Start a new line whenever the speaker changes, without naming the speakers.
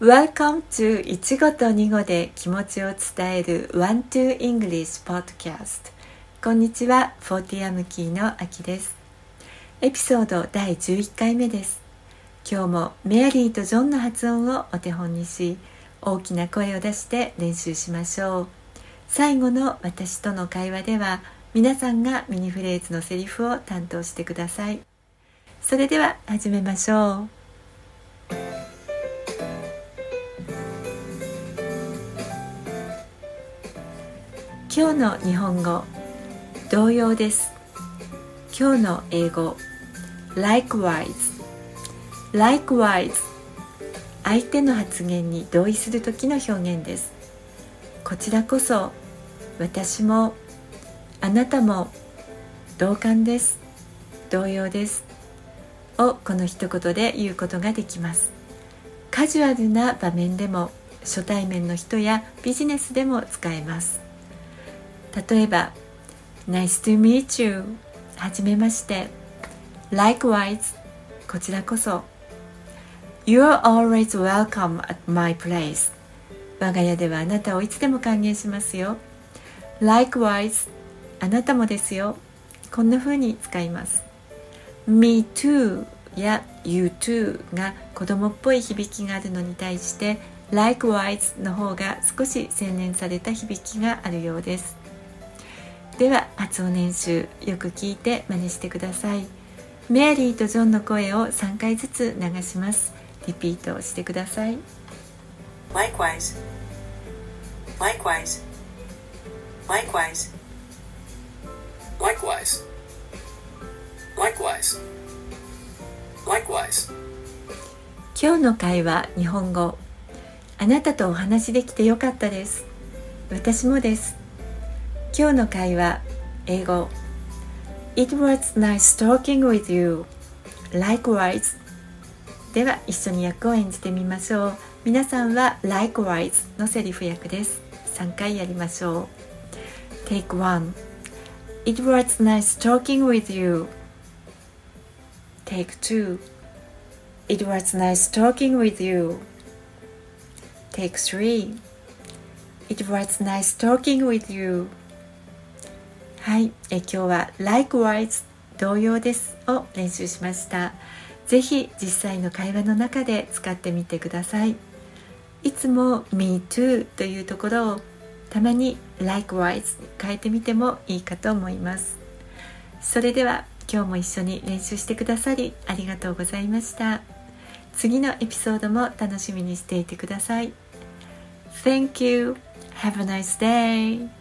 Welcome to 1語と2語で気持ちを伝える One to English Podcast. こんにちは、フォーティアムキーのあきです。エピソード第11回目です。今日もメアリーとジョンの発音をお手本にし大きな声を出して練習しましょう。最後の私との会話では皆さんがミニフレーズのセリフを担当してください。それでは始めましょう。今日の日本語同様です。今日の英語 likewise likewise 相手の発言に同意する時の表現です。こちらこそ私もあなたも同感です。同様です。をこの一言で言うことができます。カジュアルな場面でも初対面の人やビジネスでも使えます。例えば Nice to meet you はじめまして。Likewise こちらこそ。You're always welcome at my place 我が家ではあなたをいつでも歓迎しますよ。Likewise あなたもですよ。こんな風に使います。Me too や You too が子供っぽい響きがあるのに対して Likewise の方が少し洗練された響きがあるようです。では発音練習よく聞いて真似してくださいメアリーとジョンの声を3回ずつ流しますリピートしてください
Likewise. Likewise. Likewise.
Likewise. Likewise. Likewise.
今日の会話日本語あなたとお話できてよかったです私もです今日の会話英語 It was nice talking with you Likewise では一緒に役を演じてみましょう皆さんは Likewise のセリフ役です3回やりましょう Take one It was nice talking with you Take two It was nice talking with you Take three It was nice talking with you はい。え今日は Likewise 同様ですを練習しました。ぜひ実際の会話の中で使ってみてください。いつも Me too というところをたまに Likewise に変えてみてもいいかと思います。それでは今日も一緒に練習してくださりありがとうございました。次のエピソードも楽しみにしていてください。Thank you. Have a nice day.